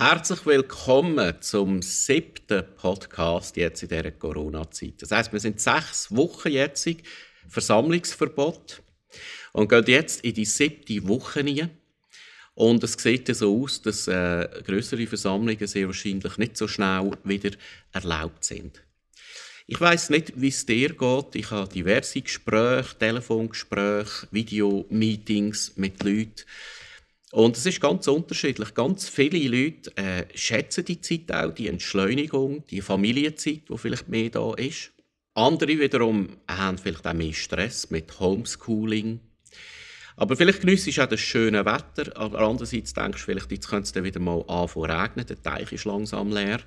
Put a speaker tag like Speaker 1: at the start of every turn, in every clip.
Speaker 1: Herzlich willkommen zum siebten Podcast jetzt in dieser Corona-Zeit. Das heißt, wir sind sechs Wochen jetzt Versammlungsverbot und gehen jetzt in die siebte Woche hinein. Und es sieht so aus, dass äh, größere Versammlungen sehr wahrscheinlich nicht so schnell wieder erlaubt sind. Ich weiß nicht, wie es dir geht. Ich habe diverse Gespräche, Telefongespräche, Videomeetings mit Leuten. Und es ist ganz unterschiedlich. Ganz viele Leute äh, schätzen die Zeit auch, die Entschleunigung, die Familienzeit, die vielleicht mehr da ist. Andere wiederum haben vielleicht auch mehr Stress mit Homeschooling. Aber vielleicht genießt du auch das schöne Wetter, aber andererseits denkst du vielleicht, jetzt könnte es wieder mal anfangen regnen, der Teich ist langsam leer,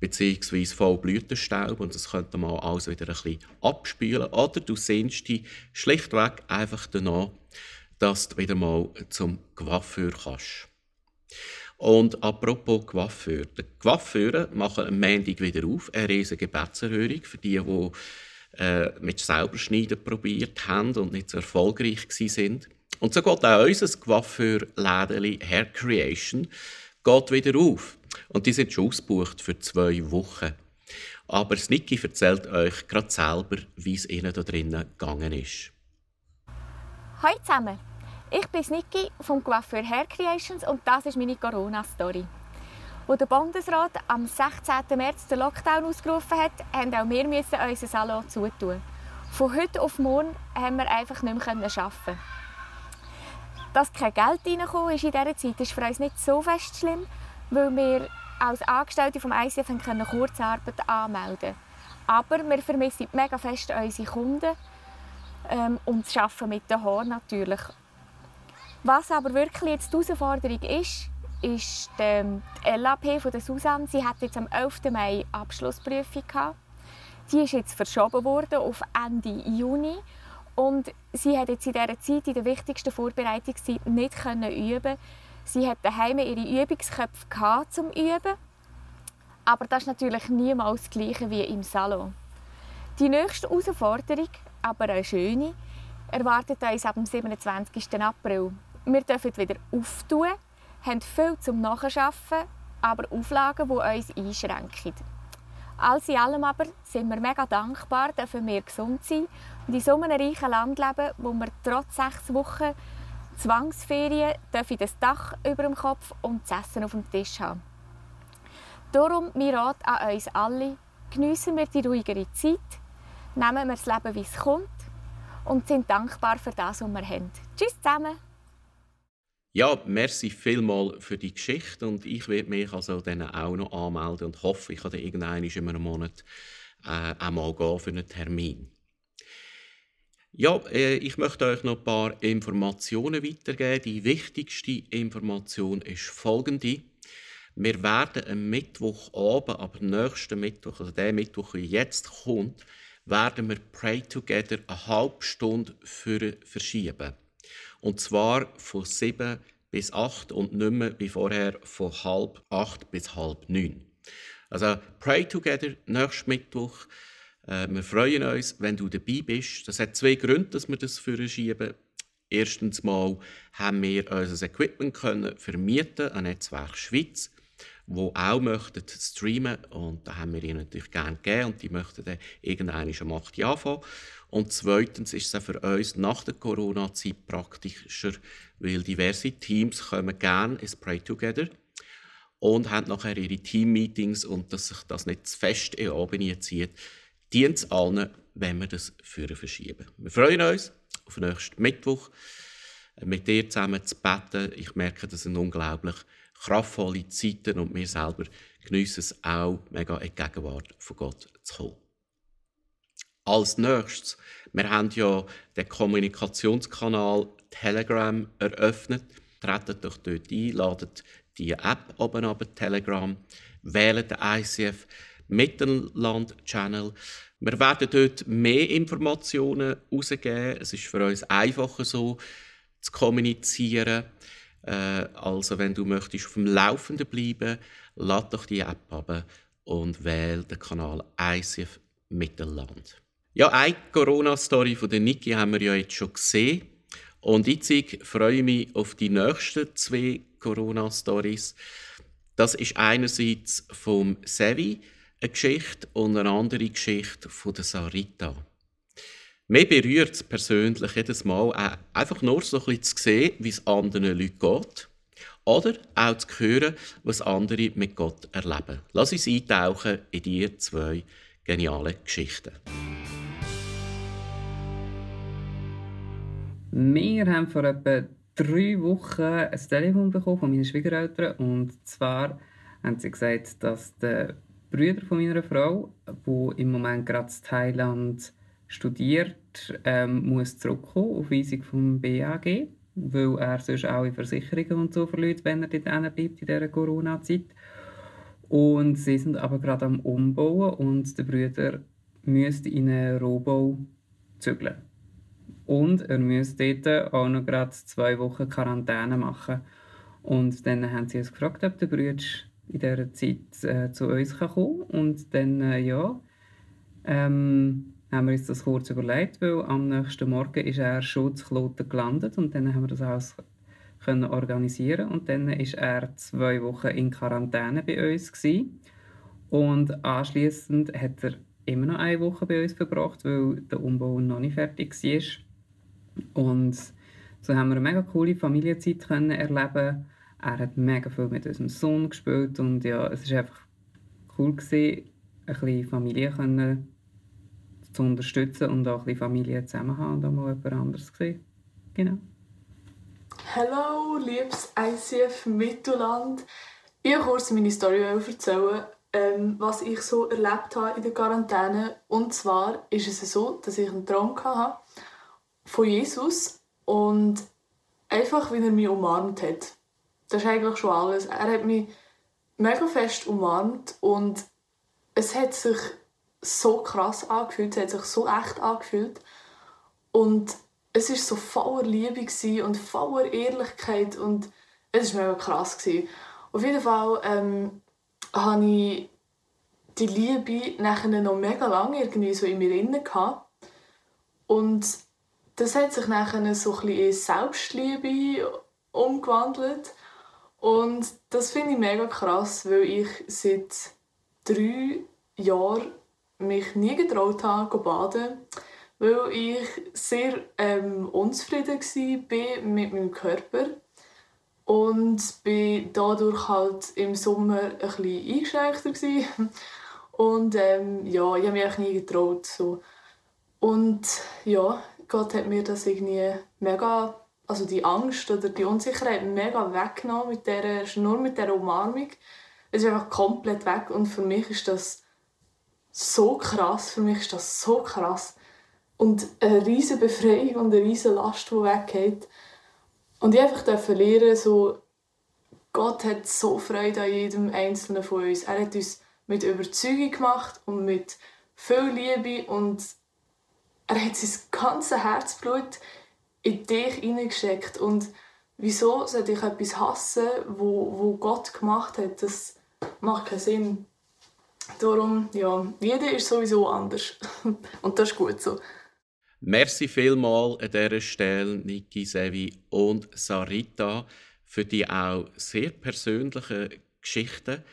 Speaker 1: beziehungsweise voll Blütenstaub und es könnte mal alles wieder ein bisschen abspülen. Oder du sehnst dich schlichtweg einfach danach, dass du wieder mal zum Coiffeur kannst. Und apropos Coiffeur. Die Coiffeure machen am Montag wieder auf, eine riesige Gebetserhörung für die, die äh, mit selber schneiden probiert haben und nicht so erfolgreich sind. Und so geht auch unser Coiffeur-Lädeli Hair Creation geht wieder auf. Und die sind schon ausgebucht für zwei Wochen. Aber Snicky erzählt euch gerade selber, wie es ihnen da drinnen gegangen ist.
Speaker 2: Hallo zusammen! Ich bin Niki vom Coiffeur Hair Creations und das ist meine Corona-Story. Als der Bundesrat am 16. März den Lockdown ausgerufen hat, mussten auch wir unseren Salon zutun. Von heute auf morgen haben wir einfach nicht mehr arbeiten. Dass kein Geld reingekommen ist in dieser Zeit, ist für uns nicht so fest schlimm, weil wir als Angestellte vom ICF können Kurzarbeit anmelden Aber wir vermissen mega fest unsere Kunden ähm, und das Arbeiten mit den Haaren natürlich. Was aber wirklich jetzt die Herausforderung ist, ist die, LAP von der Susanne. Sie hat jetzt am 11. Mai Abschlussprüfung gehabt. Die ist jetzt verschoben worden auf Ende Juni und sie hat jetzt in dieser Zeit, in der wichtigsten Vorbereitungszeit, nicht können üben. Sie hat daheim ihre Übungsköpfe gehabt, zum Üben, aber das ist natürlich niemals das Gleiche wie im Salon. Die nächste Herausforderung, aber eine schöne, erwartet uns ab dem 27. April. Wir dürfen wieder auftun, haben viel zum Nachschaffen, aber Auflagen, die uns einschränken. Alles in allem aber sind wir mega dankbar, dürfen wir gesund sein und in so einem reichen Land leben, wo wir trotz sechs Wochen Zwangsferien dürfen das Dach über dem Kopf und das Essen auf dem Tisch haben. Darum mein Rat an uns alle, geniessen wir die ruhigere Zeit, nehmen wir das Leben, wie es kommt und sind dankbar für das, was wir haben. Tschüss zusammen!
Speaker 1: Ja, merci vielmal für die Geschichte und ich werde mich also dann auch noch anmelden und hoffe, ich kann dann irgendwann in einem Monat äh, einmal gehen für einen Termin. Ja, äh, ich möchte euch noch ein paar Informationen weitergeben. Die wichtigste Information ist folgende. Wir werden am Mittwochabend, aber nächsten Mittwoch, also der Mittwoch, der jetzt kommt, werden wir Pray Together eine halbe Stunde für verschieben. Und zwar von 7 bis 8 und nicht mehr wie vorher von halb 8 bis halb 9. Also Pray Together nächsten Mittwoch. Äh, wir freuen uns, wenn du dabei bist. Das hat zwei Gründe, dass wir das verschieben. Erstens mal haben wir unser Equipment können vermieten an Netzwerk Schweiz die auch möchten streamen und da haben wir ihnen natürlich gerne gegeben und die möchten dann irgendwann am 8. anfangen. Und zweitens ist es für uns nach der Corona-Zeit praktischer, weil diverse Teams kommen gerne ins Pray Together und haben nachher ihre Team-Meetings und dass sich das nicht zu fest in Abend zieht, dient es allen, wenn wir das für verschieben. Wir freuen uns auf nächsten Mittwoch mit dir zusammen zu beten. Ich merke, das sind unglaublich kraftvolle Zeiten und wir selber geniessen es auch, mega in die Gegenwart von Gott zu kommen. Als nächstes, wir haben ja den Kommunikationskanal Telegram eröffnet. Tretet doch dort ein, ladet die App oben ab, Telegram, wählt den ICF Mittelland Channel. Wir werden dort mehr Informationen herausgeben. Es ist für uns einfacher so zu kommunizieren. Äh, also wenn du möchtest auf dem Laufenden bleiben, lad doch die App ab und wähle den Kanal ICF Mittelland. Ja, eine Corona-Story von der Niki haben wir ja jetzt schon gesehen. Und jetzt freue ich mich auf die nächsten zwei Corona-Stories. Das ist einerseits vom Sevi eine Geschichte und eine andere Geschichte von der Sarita. Mir berührt es persönlich jedes Mal einfach nur so ein bisschen zu sehen, wie es anderen Leuten geht. Oder auch zu hören, was andere mit Gott erleben. Lass uns eintauchen in diese zwei genialen Geschichten.
Speaker 3: Wir haben vor etwa drei Wochen ein Telefon bekommen von meinen Schwiegereltern. Und zwar haben sie gesagt, dass der Bruder von meiner Frau, der im Moment gerade in Thailand studiert, ähm, muss zurückkommen auf Weisung vom BAG, weil er sonst auch in Versicherungen und so verliert, wenn er dort bleibt in dieser Corona-Zeit. Und sie sind aber gerade am Umbauen und der Bruder müsste in einen Rohbau zügeln. Und er müsste dort auch noch gerade zwei Wochen Quarantäne machen. Und dann haben sie uns gefragt, ob der Bruder in dieser Zeit äh, zu uns kommen kann. Und dann, äh, ja, ähm, haben wir uns das kurz überlegt, weil am nächsten Morgen ist er schon zu Kloten gelandet und dann haben wir das alles können organisieren und dann ist er zwei Wochen in Quarantäne bei uns gewesen. und anschließend hat er immer noch eine Woche bei uns verbracht, weil der Umbau noch nicht fertig war. Und so haben wir eine mega coole Familienzeit können erleben. Er hat mega viel mit unserem Sohn gespielt und ja, es ist einfach cool gewesen, ein bisschen Familie können zu unterstützen und auch bisschen Familie zusammen haben und auch mal jemand anderes sehen. Genau.
Speaker 4: Hallo, liebes ICF Mittelland. Ich wollte kurz meine Story erzählen, ähm, was ich so erlebt habe in der Quarantäne. Und zwar ist es so, dass ich einen Traum hatte von Jesus und einfach, wie er mich umarmt hat. Das ist eigentlich schon alles. Er hat mich mega fest umarmt und es hat sich so krass angefühlt, es hat sich so echt angefühlt. Und es war so voller Liebe und voller Ehrlichkeit und es war mega krass. Gewesen. Auf jeden Fall ähm, habe ich die Liebe nachher noch mega lange irgendwie so in mir inne. Und das hat sich nachher so ein in Selbstliebe umgewandelt. Und das finde ich mega krass, weil ich seit drei Jahren mich nie getraut habe, baden, weil ich sehr ähm, unzufrieden war mit meinem Körper und bin dadurch halt im Sommer ein bisschen eingeschränkter und ähm, ja, ich habe mich nie getraut so. und ja, Gott hat mir das irgendwie mega, also die Angst oder die Unsicherheit mega weggenommen mit der, nur mit der Umarmung. Es ist einfach komplett weg und für mich ist das so krass. Für mich ist das so krass. Und eine riesige Befreiung und eine riesige Last, die weggeht. Und ich einfach lernen, so, Gott hat so Freude an jedem Einzelnen von uns. Er hat uns mit Überzeugung gemacht und mit viel Liebe und er hat sein ganzes Herzblut in dich hineingesteckt. Und wieso sollte ich etwas hassen, wo, wo Gott gemacht hat? Das macht keinen Sinn. Darum, ja, jeder ist sowieso anders. und das ist gut so.
Speaker 1: Merci vielmal an dieser Stelle, Niki, Sevi und Sarita, für die auch sehr persönlichen Geschichten.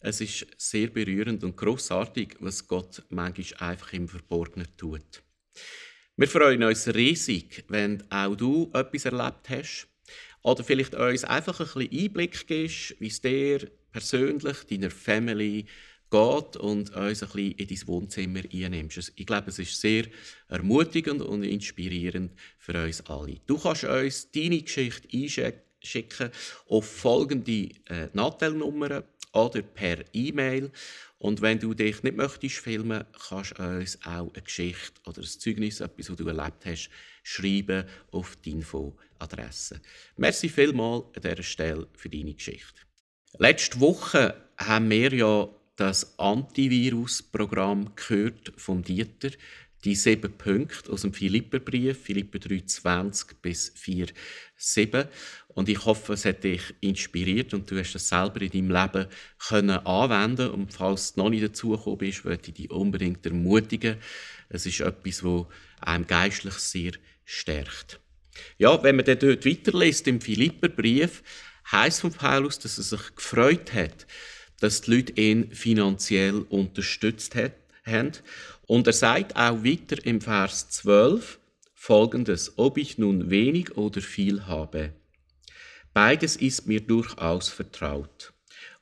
Speaker 1: Es ist sehr berührend und großartig, was Gott manchmal einfach im Verborgenen tut. Wir freuen uns riesig, wenn auch du etwas erlebt hast oder vielleicht uns einfach ein bisschen Einblick gibst, wie es dir persönlich, deiner Family, geht und uns ein bisschen in dein Wohnzimmer einnimmst. Ich glaube, es ist sehr ermutigend und inspirierend für uns alle. Du kannst uns deine Geschichte einschicken auf folgende äh, Nattelnummern oder per E-Mail. Und wenn du dich nicht möchtest filmen, kannst du uns auch eine Geschichte oder ein Zeugnis, etwas, was du erlebt hast, schreiben auf die Infoadresse. Merci vielmals an dieser Stelle für deine Geschichte. Letzte Woche haben wir ja das Antivirus-Programm gehört vom Dieter. Die sieben Punkte aus dem Philipperbrief, Philipper 3, 20 bis 4, 7. Und ich hoffe, es hat dich inspiriert und du hast es selber in deinem Leben können anwenden Und falls du noch nicht dazugekommen bist, würde ich dich unbedingt ermutigen. Es ist etwas, das einem geistlich sehr stärkt. Ja, wenn man dann dort weiterliest im Philipperbrief, heißt von Paulus, dass er sich gefreut hat, dass die Leute ihn finanziell unterstützt haben. Und er sagt auch weiter im Vers 12 folgendes, ob ich nun wenig oder viel habe. Beides ist mir durchaus vertraut.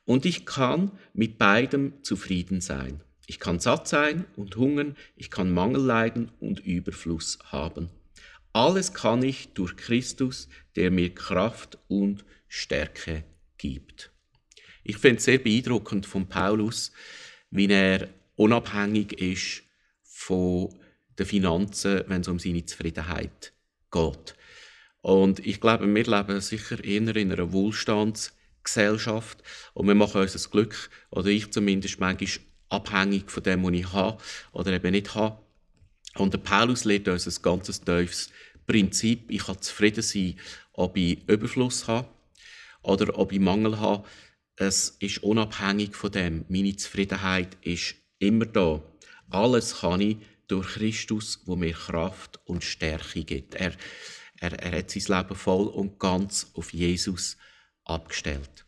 Speaker 1: Und ich kann mit beidem zufrieden sein. Ich kann satt sein und hungern, ich kann Mangel leiden und Überfluss haben. Alles kann ich durch Christus, der mir Kraft und Stärke gibt. Ich finde es sehr beeindruckend von Paulus, wie er unabhängig ist von den Finanzen, wenn es um seine Zufriedenheit geht. Und ich glaube, wir leben sicher eher in einer Wohlstandsgesellschaft und wir machen uns das Glück, oder ich zumindest manchmal abhängig von dem, was ich habe oder eben nicht habe. Und der Paulus lehrt uns ein ganz tiefes Prinzip. Ich kann zufrieden sein, ob ich Überfluss habe oder ob ich Mangel habe. Es ist unabhängig von dem. Meine Zufriedenheit ist immer da. Alles kann ich durch Christus, wo mir Kraft und Stärke gibt. Er, er, er hat sein Leben voll und ganz auf Jesus abgestellt.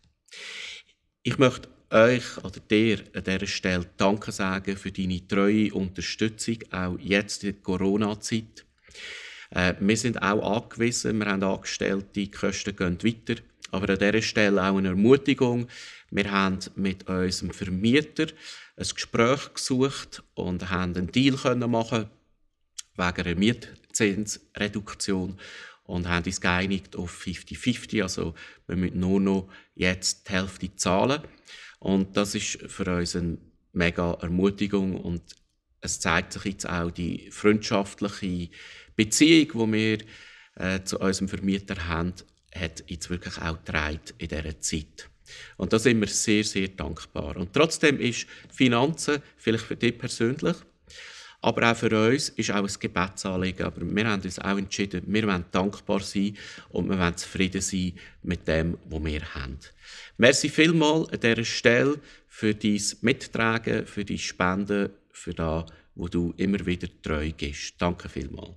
Speaker 1: Ich möchte euch oder dir an dieser Stelle Danke sagen für deine treue Unterstützung, auch jetzt in der Corona-Zeit. Äh, wir sind auch angewiesen, wir haben Angestellte, die Kosten gehen weiter. Aber an dieser Stelle auch eine Ermutigung. Wir haben mit unserem Vermieter ein Gespräch gesucht und haben einen Deal machen wegen einer Mietzinsreduktion und haben uns geeinigt auf 50-50. Also wir müssen nur noch jetzt die Hälfte zahlen. Und das ist für uns eine mega Ermutigung und es zeigt sich jetzt auch die freundschaftliche Beziehung, die wir äh, zu unserem Vermieter haben, hat jetzt wirklich auch getragen in dieser Zeit. Und da sind wir sehr, sehr dankbar. Und trotzdem ist Finanzen, vielleicht für dich persönlich, aber auch für uns ist auch ein Gebetsanliegen. Aber wir haben uns auch entschieden, wir wollen dankbar sein und wir wollen zufrieden sein mit dem, was wir haben. Merci vielmal an dieser Stelle für dein Mittragen, für deine Spenden, für das, wo du immer wieder treu gehst. Danke vielmal.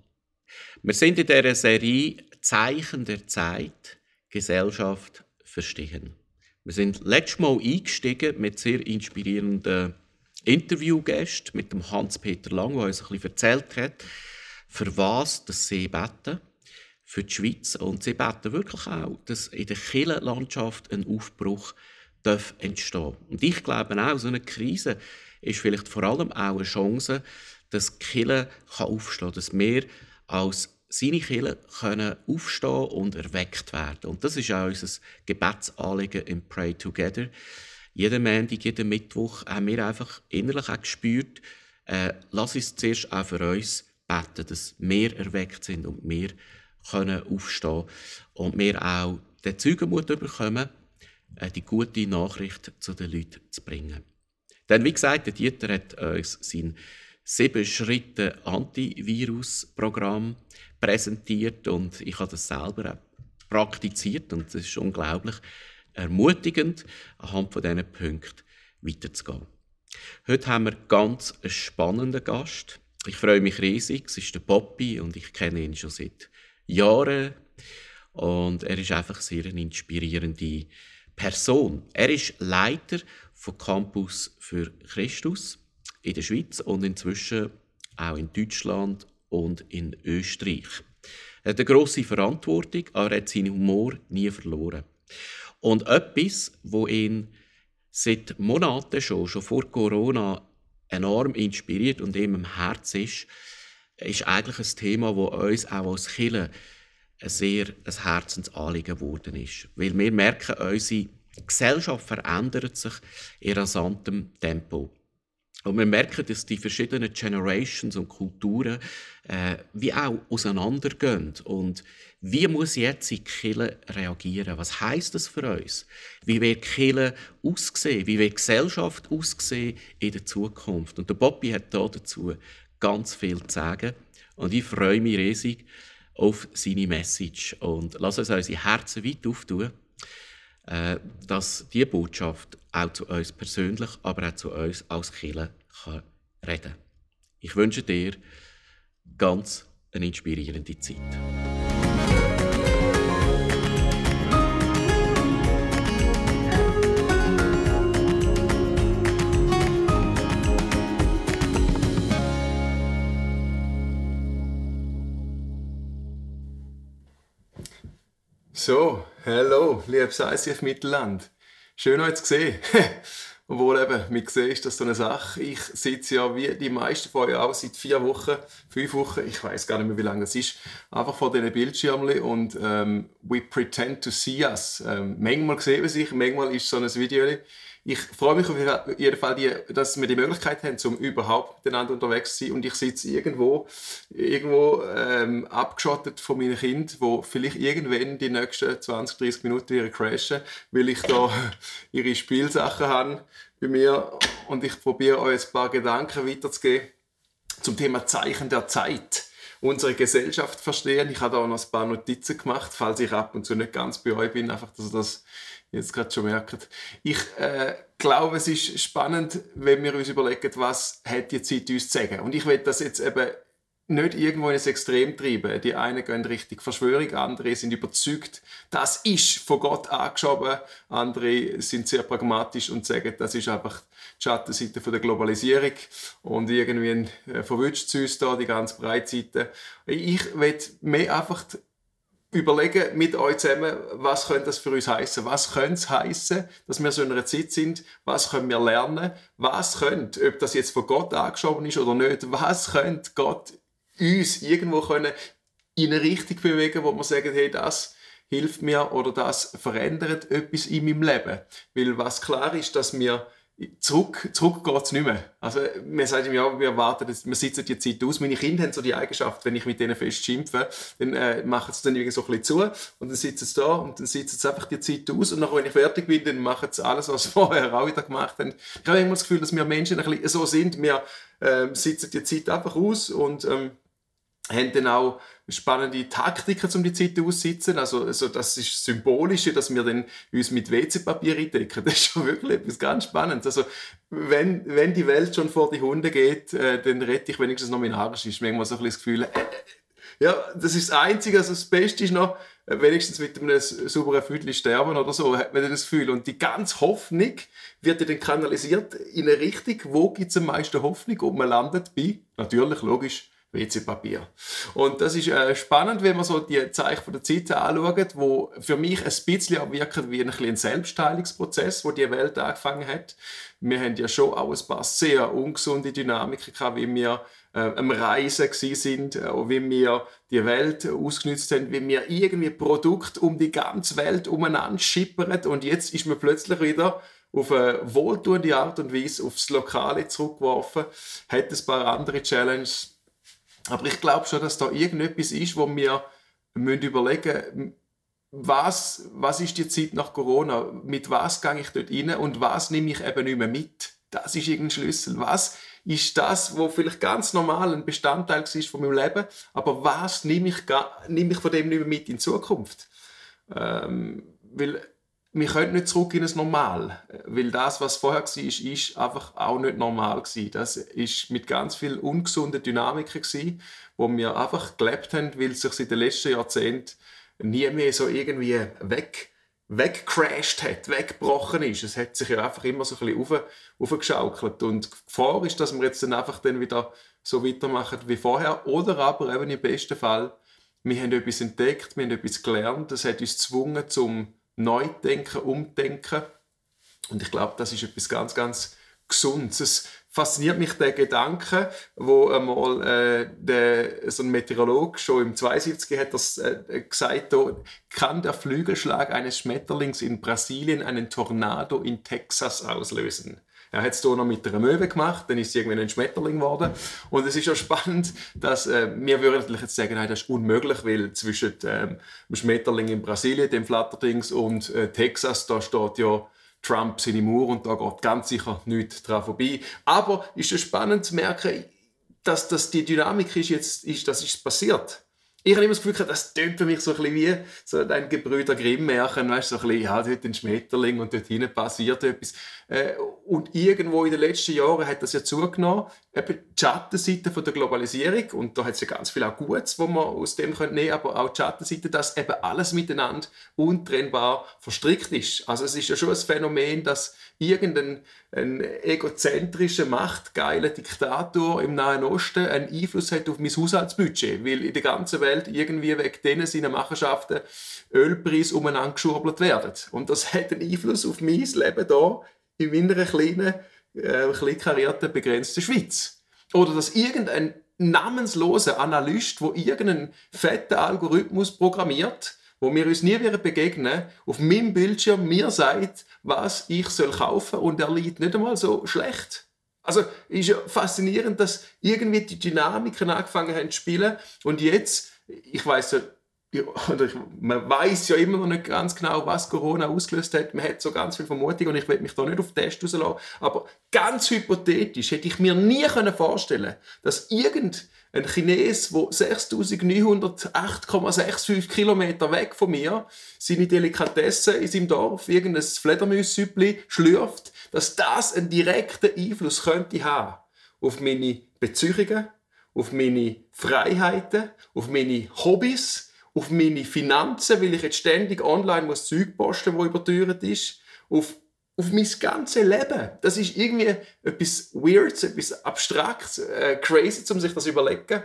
Speaker 1: Wir sind in dieser Serie Zeichen der Zeit, Gesellschaft verstehen. Wir sind letztes Mal eingestiegen mit sehr inspirierenden Interviewgästen, mit dem Hans-Peter Lang, der uns bisschen erzählt hat, für was das sie beten, für die Schweiz. Und sie beten wirklich auch, dass in der Kirchenlandschaft ein Aufbruch darf entstehen Und ich glaube auch, so eine Krise ist vielleicht vor allem auch eine Chance, dass die Kirche aufstehen kann, dass wir als seine Kinder können aufstehen und erweckt werden. Und das ist auch unser Gebetsanliegen im Pray Together. Jeden Montag, jeden Mittwoch haben wir einfach innerlich auch gespürt, äh, lass uns zuerst auch für uns beten, dass wir erweckt sind und wir können aufstehen und wir auch den Zeugenmut bekommen, äh, die gute Nachricht zu den Leuten zu bringen. Denn wie gesagt, der Dieter hat uns sein sieben Schritte Antivirus-Programm präsentiert und ich habe das selber auch praktiziert und es ist unglaublich ermutigend, anhand von diesen Punkten weiterzugehen. Heute haben wir ganz einen spannenden Gast. Ich freue mich riesig. Es ist der Poppy und ich kenne ihn schon seit Jahren. Und er ist einfach sehr eine inspirierende Person. Er ist Leiter von Campus für Christus in der Schweiz und inzwischen auch in Deutschland und in Österreich. Er hat eine grosse Verantwortung, aber er hat seinen Humor nie verloren. Und etwas, wo ihn seit Monaten schon, schon vor Corona, enorm inspiriert und ihm im Herz ist, ist eigentlich ein Thema, das uns auch als Kirche sehr ein Herzensanliegen geworden ist. Weil wir merken, unsere Gesellschaft verändert sich in rasantem Tempo. Und wir merken, dass die verschiedenen Generations und Kulturen äh, wie auch auseinandergehen. Und wie muss jetzt die Kirche reagieren? Was heißt das für uns? Wie wird Kirche aussehen? Wie wird Gesellschaft aussehen in der Zukunft? Und der Bobby hat da dazu ganz viel zu sagen. Und ich freue mich riesig auf seine Message. Und lass uns unsere Herzen weit auftun äh, dass diese Botschaft auch zu uns persönlich, aber auch zu uns als Kirche kann reden Ich wünsche dir ganz eine inspirierende Zeit.
Speaker 5: So, hallo, liebes ICF Mittelland. Schön euch zu sehen. Obwohl eben, man sieht, ist das so eine Sache. Ich sitze ja wie die meisten von euch auch seit vier Wochen, fünf Wochen, ich weiß gar nicht mehr, wie lange das ist, einfach vor diesen Bildschirmen und ähm, we pretend to see us. Ähm, manchmal sehen wir sich, manchmal ist so ein Video ich freue mich auf jeden Fall, dass wir die Möglichkeit haben, um überhaupt miteinander unterwegs zu sein. Und ich sitze irgendwo, irgendwo ähm, abgeschottet von meinen Kindern, wo vielleicht irgendwann die nächsten 20, 30 Minuten ihre crashen, weil ich da ihre Spielsachen habe bei mir. Und ich probiere euch ein paar Gedanken weiterzugeben zum Thema Zeichen der Zeit unsere Gesellschaft verstehen. Ich habe da auch noch ein paar Notizen gemacht, falls ich ab und zu nicht ganz bei euch bin, einfach, dass ihr das jetzt gerade schon merkt. Ich äh, glaube, es ist spannend, wenn wir uns überlegen, was hat die Zeit uns zu sagen. Und ich will das jetzt eben nicht irgendwo in ein Extrem treiben. Die einen gehen richtig Verschwörung, andere sind überzeugt, das ist von Gott angeschoben. Andere sind sehr pragmatisch und sagen, das ist einfach die Schattenseite der Globalisierung und irgendwie äh, verwünscht es uns da, die ganze Breitseite. Ich will mehr einfach überlegen mit euch zusammen, was könnte das für uns heißen? Was könnte es heißen, dass wir so in einer Zeit sind? Was können wir lernen? Was könnte, ob das jetzt von Gott angeschoben ist oder nicht, was könnte Gott uns irgendwo können in eine Richtung bewegen, wo wir sagen, hey, das hilft mir oder das verändert etwas in meinem Leben. Weil was klar ist, dass wir zurück, zurück geht es nicht mehr. Also, wir sagen ja, wir warten, wir sitzen die Zeit aus. Meine Kinder haben so die Eigenschaft, wenn ich mit denen fest schimpfe, dann äh, machen sie dann irgendwie so ein bisschen zu und dann sitzen sie da und dann sitzen sie einfach die Zeit aus und nachher, wenn ich fertig bin, dann machen sie alles, was sie vorher auch wieder gemacht haben. Ich habe immer das Gefühl, dass wir Menschen ein bisschen so sind, wir äh, sitzen die Zeit einfach aus und ähm, haben dann auch spannende Taktiken, um die Zeit auszusitzen. Also, also das ist Symbolische, dass wir dann uns mit WC-Papier eindecken. Das ist schon wirklich etwas ganz Spannendes. Also, wenn, wenn die Welt schon vor die Hunde geht, äh, dann rette ich wenigstens Arsch. Ist manchmal so ein bisschen das Gefühl, äh, ja, das ist das Einzige, also das Beste ist noch, äh, wenigstens mit einem sauberen Viertel sterben oder so, hat man das Gefühl. Und die ganze Hoffnung wird dann kanalisiert in eine Richtung, wo gibt es am meisten Hoffnung und man landet bei, natürlich, logisch, WC-Papier. Und das ist äh, spannend, wenn man so die Zeichen von der Zeit anschaut, wo für mich ein bisschen auch wirken wie ein, ein Selbstheilungsprozess, wo die Welt angefangen hat. Wir haben ja schon auch ein paar sehr ungesunde Dynamiken gehabt, wie wir äh, am Reisen sind, äh, wie wir die Welt ausgenutzt haben, wie wir irgendwie Produkte um die ganze Welt umeinander schippern und jetzt ist man plötzlich wieder auf eine wohltuende Art und Weise aufs Lokale zurückgeworfen, hat ein paar andere Challenges aber ich glaube schon, dass da irgendetwas ist, wo wir müssen überlegen was, was ist die Zeit nach Corona? Mit was gehe ich dort rein und was nehme ich eben nicht mehr mit? Das ist irgendein Schlüssel. Was ist das, wo vielleicht ganz normal ein Bestandteil ist von meinem Leben, aber was nehme ich, nehme ich von dem nicht mehr mit in Zukunft? Ähm, weil wir können nicht zurück in das Normal, weil das, was vorher war, ist einfach auch nicht normal gewesen. Das ist mit ganz viel ungesunden Dynamiken gewesen, wo wir einfach gelebt haben, weil sich in den letzten Jahrzehnten nie mehr so irgendwie weg weggecrashed hat, weggebrochen ist. Es hat sich ja einfach immer so ein bisschen auf. Und die Gefahr ist, dass wir jetzt dann einfach dann wieder so weitermachen wie vorher. Oder aber eben im besten Fall, wir haben etwas entdeckt, wir haben etwas gelernt, das hat uns gezwungen zum neu denken, umdenken. Und ich glaube, das ist etwas ganz, ganz Gesundes. Es fasziniert mich der Gedanke, wo einmal äh, der, so ein Meteorolog schon im 72 hat das äh, gesagt, kann der Flügelschlag eines Schmetterlings in Brasilien einen Tornado in Texas auslösen. Er hat es hier noch mit einer Möwe gemacht, dann ist es irgendwann ein Schmetterling geworden. Und es ist ja spannend, dass äh, wir würden natürlich jetzt sagen, nein, das ist unmöglich, weil zwischen ähm, dem Schmetterling in Brasilien, dem Flatterdings, und äh, Texas, da steht ja Trump seine Mauer und da geht ganz sicher nichts dran vorbei. Aber ist es spannend zu merken, dass das die Dynamik ist jetzt, ist, das ist passiert ich habe immer das Gefühl, das tönt für mich so ein bisschen wie so ein Gebrüder Grimm-Märchen, weißt, so ein bisschen, ja, dort ein Schmetterling und dort hinten passiert etwas. Äh, und irgendwo in den letzten Jahren hat das ja zugenommen, eben die Schattenseite von der Globalisierung, und da hat es ja ganz viel auch Gutes, wo man aus dem nehmen können, aber auch die Schattenseite, dass eben alles miteinander untrennbar verstrickt ist. Also es ist ja schon ein Phänomen, dass irgendein ein egozentrischer, machtgeiler Diktator im Nahen Osten einen Einfluss hat auf mein Haushaltsbudget, weil in der ganzen Welt irgendwie wegen denen seiner Machenschaften Ölpreise umeinander geschurbelt werden. Und das hat einen Einfluss auf mein Leben hier in meiner kleinen, äh, klein karierten, begrenzten Schweiz. Oder dass irgendein namensloser Analyst, wo irgendeinen fetten Algorithmus programmiert, wo wir uns nie begegnen, auf meinem Bildschirm mir sagt, was ich soll kaufen und er liegt nicht einmal so schlecht. Also ist ja faszinierend, dass irgendwie die Dynamiken angefangen haben zu spielen und jetzt, ich weiß ja, oder man weiß ja immer noch nicht ganz genau, was Corona ausgelöst hat. Man hat so ganz viel Vermutung und ich will mich da nicht auf Test rauslassen. Aber ganz hypothetisch hätte ich mir nie vorstellen können, dass irgendein Chines, der 6908,65 Kilometer weg von mir seine Delikatessen in seinem Dorf, irgendein Fledermaussüppli schlürft, dass das einen direkten Einfluss könnte haben auf meine Beziehungen, auf meine Freiheiten, auf meine Hobbys, auf meine Finanzen, weil ich jetzt ständig online muss Zeug posten, wo überteuert ist, auf, auf mein ganzes Leben. Das ist irgendwie etwas Weirds, etwas Abstraktes, äh, crazy, um sich das zu überlegen.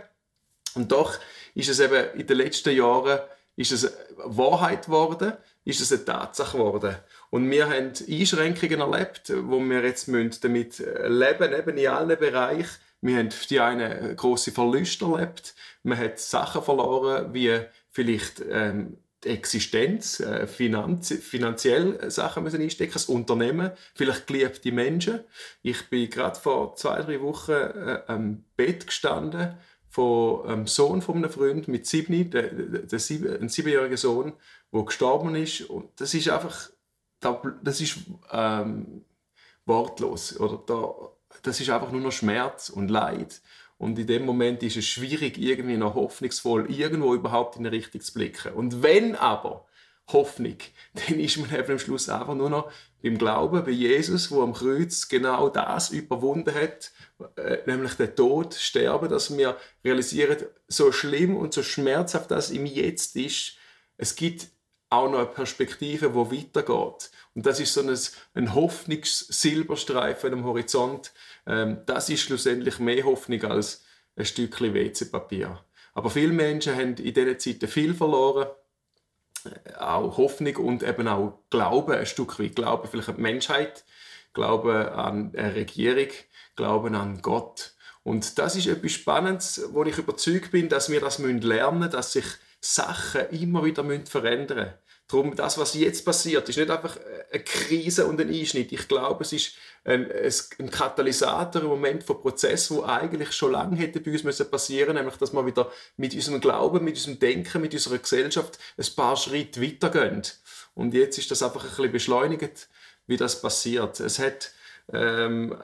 Speaker 5: Und doch ist es eben in den letzten Jahren ist es Wahrheit geworden, ist es eine Tatsache geworden. Und wir haben Einschränkungen erlebt, wo wir jetzt damit leben eben in allen Bereichen. Wir haben die einen große Verluste erlebt. Man hat Sachen verloren, wie vielleicht ähm, die Existenz, äh, Finanz, finanziell Sachen müssen einstecken, das Unternehmen, vielleicht geliebte Menschen. Ich bin gerade vor zwei, drei Wochen äh, am Bett gestanden von einem Sohn von einem Freund mit sieben, der, der sieben, ein siebenjähriger Sohn, der gestorben ist. Und das ist einfach, das ist ähm, wortlos. Oder da, das ist einfach nur noch Schmerz und Leid. Und in dem Moment ist es schwierig, irgendwie noch hoffnungsvoll irgendwo überhaupt in eine Richtung zu blicken. Und wenn aber Hoffnung, dann ist man eben am Schluss einfach nur noch beim Glauben, bei Jesus, wo am Kreuz genau das überwunden hat, äh, nämlich den Tod, Sterben, dass wir realisieren, so schlimm und so schmerzhaft das im Jetzt ist, es gibt auch noch eine Perspektive, wo weitergeht. Und das ist so ein, ein Hoffnungssilberstreifen am Horizont. Ähm, das ist schlussendlich mehr Hoffnung als ein Stückchen WC-Papier. Aber viele Menschen haben in dieser Zeit viel verloren. Äh, auch Hoffnung und eben auch Glauben, ein Stück weit Glauben vielleicht an die Menschheit, Glauben an eine Regierung, Glauben an Gott. Und das ist etwas Spannendes, wo ich überzeugt bin, dass wir das lernen müssen, dass sich Sachen immer wieder verändern müssen. Darum, das, was jetzt passiert, ist nicht einfach eine Krise und ein Einschnitt. Ich glaube, es ist ein, ein Katalysator im Moment von Prozessen, wo eigentlich schon lange hätte bei uns müssen passieren, nämlich, dass wir wieder mit unserem Glauben, mit unserem Denken, mit unserer Gesellschaft ein paar Schritte weitergehen. Und jetzt ist das einfach ein bisschen beschleunigt, wie das passiert. Es hat ähm,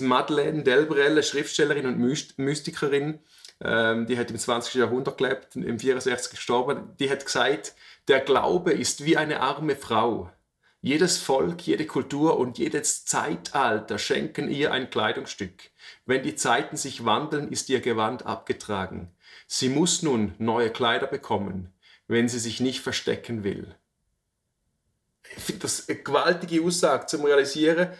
Speaker 5: Madeleine Delbrel, eine Schriftstellerin und Mystikerin, ähm, die hat im 20. Jahrhundert gelebt, im 64 gestorben, die hat gesagt, der Glaube ist wie eine arme Frau. Jedes Volk, jede Kultur und jedes Zeitalter schenken ihr ein Kleidungsstück. Wenn die Zeiten sich wandeln, ist ihr Gewand abgetragen. Sie muss nun neue Kleider bekommen, wenn sie sich nicht verstecken will. Ich finde das eine gewaltige Aussage zum Realisieren.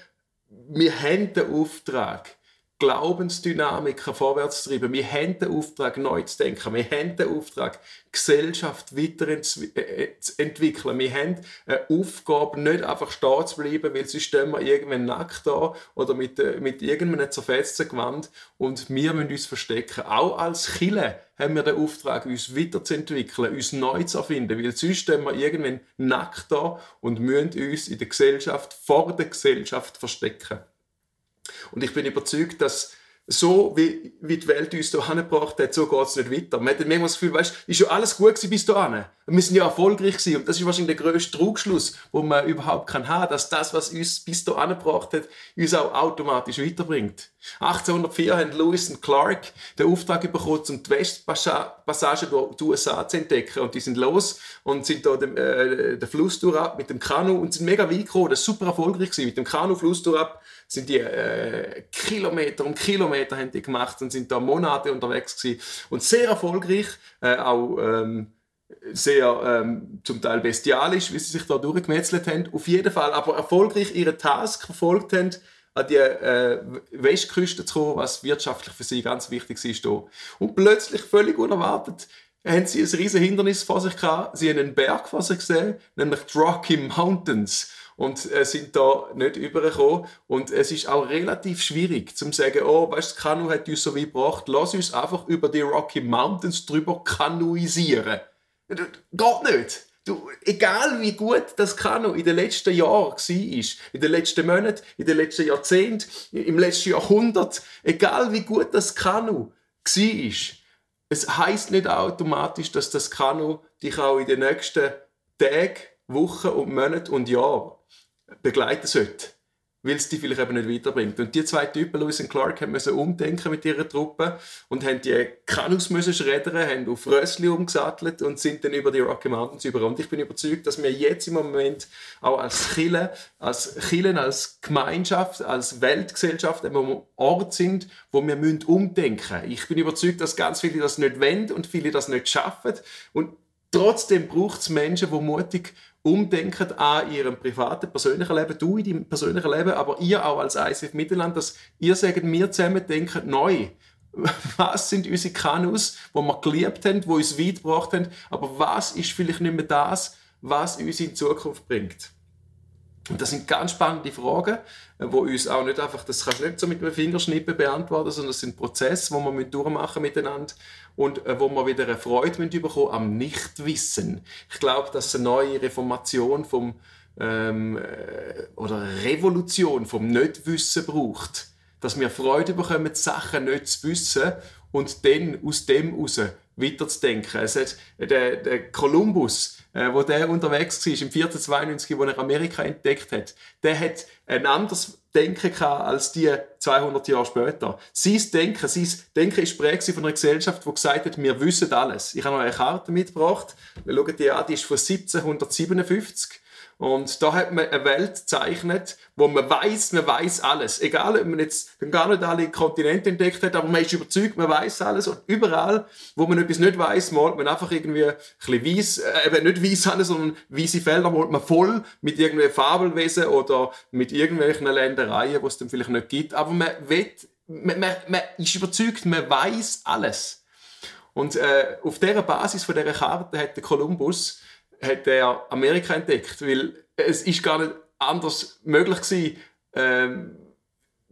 Speaker 5: Wir haben den Auftrag, Glaubensdynamiken vorwärts zu treiben. Wir haben den Auftrag, neu zu denken. Wir haben den Auftrag, Gesellschaft weiterzuentwickeln. Wir haben eine Aufgabe, nicht einfach stehen zu bleiben, weil sonst stehen wir irgendwann nackt da oder mit, äh, mit irgendeinem zerfetzten Gewand und wir müssen uns verstecken. Auch als Chile haben wir den Auftrag, uns weiterzuentwickeln, uns neu zu erfinden, weil sonst stehen wir irgendwann nackt da und müssen uns in der Gesellschaft, vor der Gesellschaft verstecken. Und ich bin überzeugt, dass so wie, wie die Welt uns hier gebracht hat, so geht es nicht weiter. Man hat manchmal das Gefühl, weißt, ist ja alles gut bis dahin. Wir sind ja erfolgreich gewesen. Und das ist wahrscheinlich der grösste Trugschluss, den man überhaupt kann haben, dass das, was uns bis dahin gebracht hat, uns auch automatisch weiterbringt. 1804 haben Lewis und Clark den Auftrag bekommen, um die Westpassage durch die USA zu entdecken. Und die sind los und sind da den, äh, den Fluss durch mit dem Kanu und sind mega weit gekommen. Das war super erfolgreich gewesen. Mit dem Kanu Fluss durch sind die äh, Kilometer um Kilometer haben die gemacht und sind da Monate unterwegs gewesen. Und sehr erfolgreich, äh, auch ähm, sehr ähm, zum Teil bestialisch, wie sie sich da durchgemetzelt haben. Auf jeden Fall aber erfolgreich ihren Task verfolgt haben an die äh, Westküste zu kommen, was wirtschaftlich für sie ganz wichtig ist. Und plötzlich, völlig unerwartet, haben sie ein riesiges Hindernis vor sich gehabt. Sie haben einen Berg vor sich gesehen, nämlich die Rocky Mountains und äh, sind da nicht übergekommen. Und es ist auch relativ schwierig zu sagen, oh, weißt du, Kanu hat uns so weit gebracht, lass uns einfach über die Rocky Mountains drüber kanuisieren. Geht nicht. Du, egal wie gut das Kanu in den letzten Jahren war, in den letzten Monaten, in den letzten Jahrzehnten, im letzten Jahrhundert, egal wie gut das Kanu war, es heißt nicht automatisch, dass das Kanu dich auch in den nächsten Tagen, Wochen und Monaten und Jahren begleiten sollte weil es die vielleicht eben nicht weiterbringt. Und die zwei Typen, Lewis und Clark, haben müssen umdenken mit ihrer Truppe und haben die Kanus müssen schreddern, haben auf Rössli umgesattelt und sind dann über die Rocky Mountains über. Und ich bin überzeugt, dass wir jetzt im Moment auch als Chile, als Chilen, als Gemeinschaft, als Weltgesellschaft am Ort sind, wo wir umdenken müssen. Ich bin überzeugt, dass ganz viele das nicht wollen und viele das nicht schaffen. Und trotzdem braucht es Menschen, die mutig umdenken an ihrem privaten, persönlichen Leben, du in deinem persönlichen Leben, aber ihr auch als ICF Mittelland, dass ihr sagt, wir zusammen denken neu. Was sind unsere Kanus, wo wir geliebt haben, wo uns weit gebracht haben, aber was ist vielleicht nicht mehr das, was uns in Zukunft bringt? Und das sind ganz spannende Fragen, äh, wo uns auch nicht einfach, das kannst du nicht so mit einem Fingerschnippen beantworten, sondern es sind Prozesse, die wir durchmachen miteinander und äh, wo wir wieder eine Freude bekommen am Nichtwissen. Ich glaube, dass eine neue Reformation vom ähm, äh, oder Revolution vom Nichtwissen braucht. Dass wir Freude bekommen, Sachen nicht zu wissen und dann aus dem heraus weiterzudenken. Es hat, der, der Kolumbus, äh, wo der unterwegs war, im 1492, wo er Amerika entdeckt hat, der hat ein anderes Denken als die 200 Jahre später. Sein Denken, sein Denken ist prägt von einer Gesellschaft, die gesagt hat, wir wissen alles. Ich habe noch eine Karte mitgebracht. Wir schauen die an, die ist von 1757. Und da hat man eine Welt gezeichnet, wo man weiß, man weiß alles. Egal, ob man jetzt gar nicht alle Kontinente entdeckt hat, aber man ist überzeugt, man weiß alles. Und überall, wo man etwas nicht weiß, malt man einfach irgendwie ein bisschen weiss, äh, nicht weiß alles, sondern weiße Felder malt man voll mit irgendwelchen Fabelwesen oder mit irgendwelchen Ländereien, die es dann vielleicht nicht gibt. Aber man, will, man, man, man ist überzeugt, man weiß alles. Und äh, auf dieser Basis von dieser Karte hat der Kolumbus hat er Amerika entdeckt, weil es ist gar nicht anders möglich gewesen, ähm,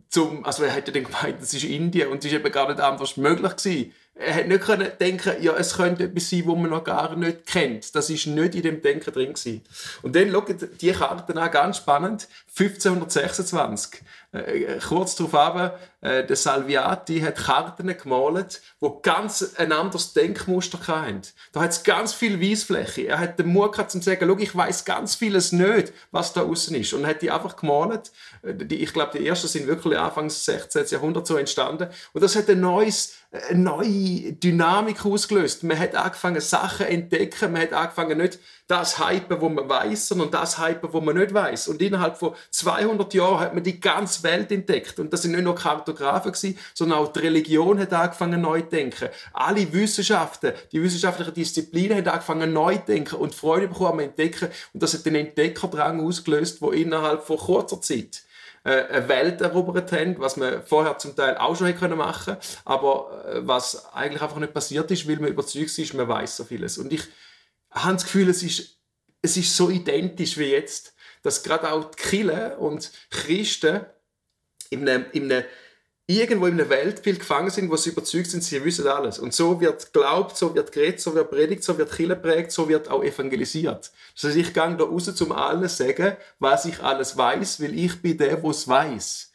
Speaker 5: zum, also er hätte dann gemeint, das ist Indien und es ist eben gar nicht anders möglich gewesen. Er hätte nicht können denken, ja, es könnte etwas sein, wo man noch gar nicht kennt. Das ist nicht in dem Denken drin gewesen. Und dann schaut die Karte an, ganz spannend, 1526. Äh, kurz darauf aber, äh, der Salviati hat Karten gemalt, wo ganz ein anderes Denkmuster hatten. Da hat es ganz viel Weißfläche. Er hat den Mut gehabt, zu sagen, ich weiß ganz vieles nicht, was da außen ist. Und hat die einfach gemalt. Äh, die, ich glaube, die ersten sind wirklich Anfang des 16. Jahrhunderts so entstanden. Und das hat ein neues eine neue Dynamik ausgelöst. Man hat angefangen, Sachen zu entdecken. Man hat angefangen, nicht das hypen, wo man weiß, sondern das hypen, wo man nicht weiß. Und innerhalb von 200 Jahren hat man die ganze Welt entdeckt. Und das sind nicht nur Kartografen gewesen, sondern auch die Religion hat angefangen neu zu denken. Alle Wissenschaften, die wissenschaftlichen Disziplinen haben angefangen neu zu denken und Freude bekommen am Entdecken. Und das hat den Entdeckerdrang ausgelöst, wo innerhalb von kurzer Zeit äh, eine Welt erobert haben, was man vorher zum Teil auch schon hätte machen können, aber äh, was eigentlich einfach nicht passiert ist, weil man überzeugt ist, man weiß so vieles. Und ich habe das Gefühl, es ist, es ist so identisch wie jetzt, dass gerade auch die Kirche und Christen in einem, in einem irgendwo in einem Weltbild gefangen sind, wo sie überzeugt sind, sie wissen alles. Und so wird glaubt, so wird geredet, so wird predigt, so wird Kirche prägt, so wird auch evangelisiert. Das heißt, ich gehe da raus, zum allen sagen, was ich alles weiß, weil ich bin der, der es weiß.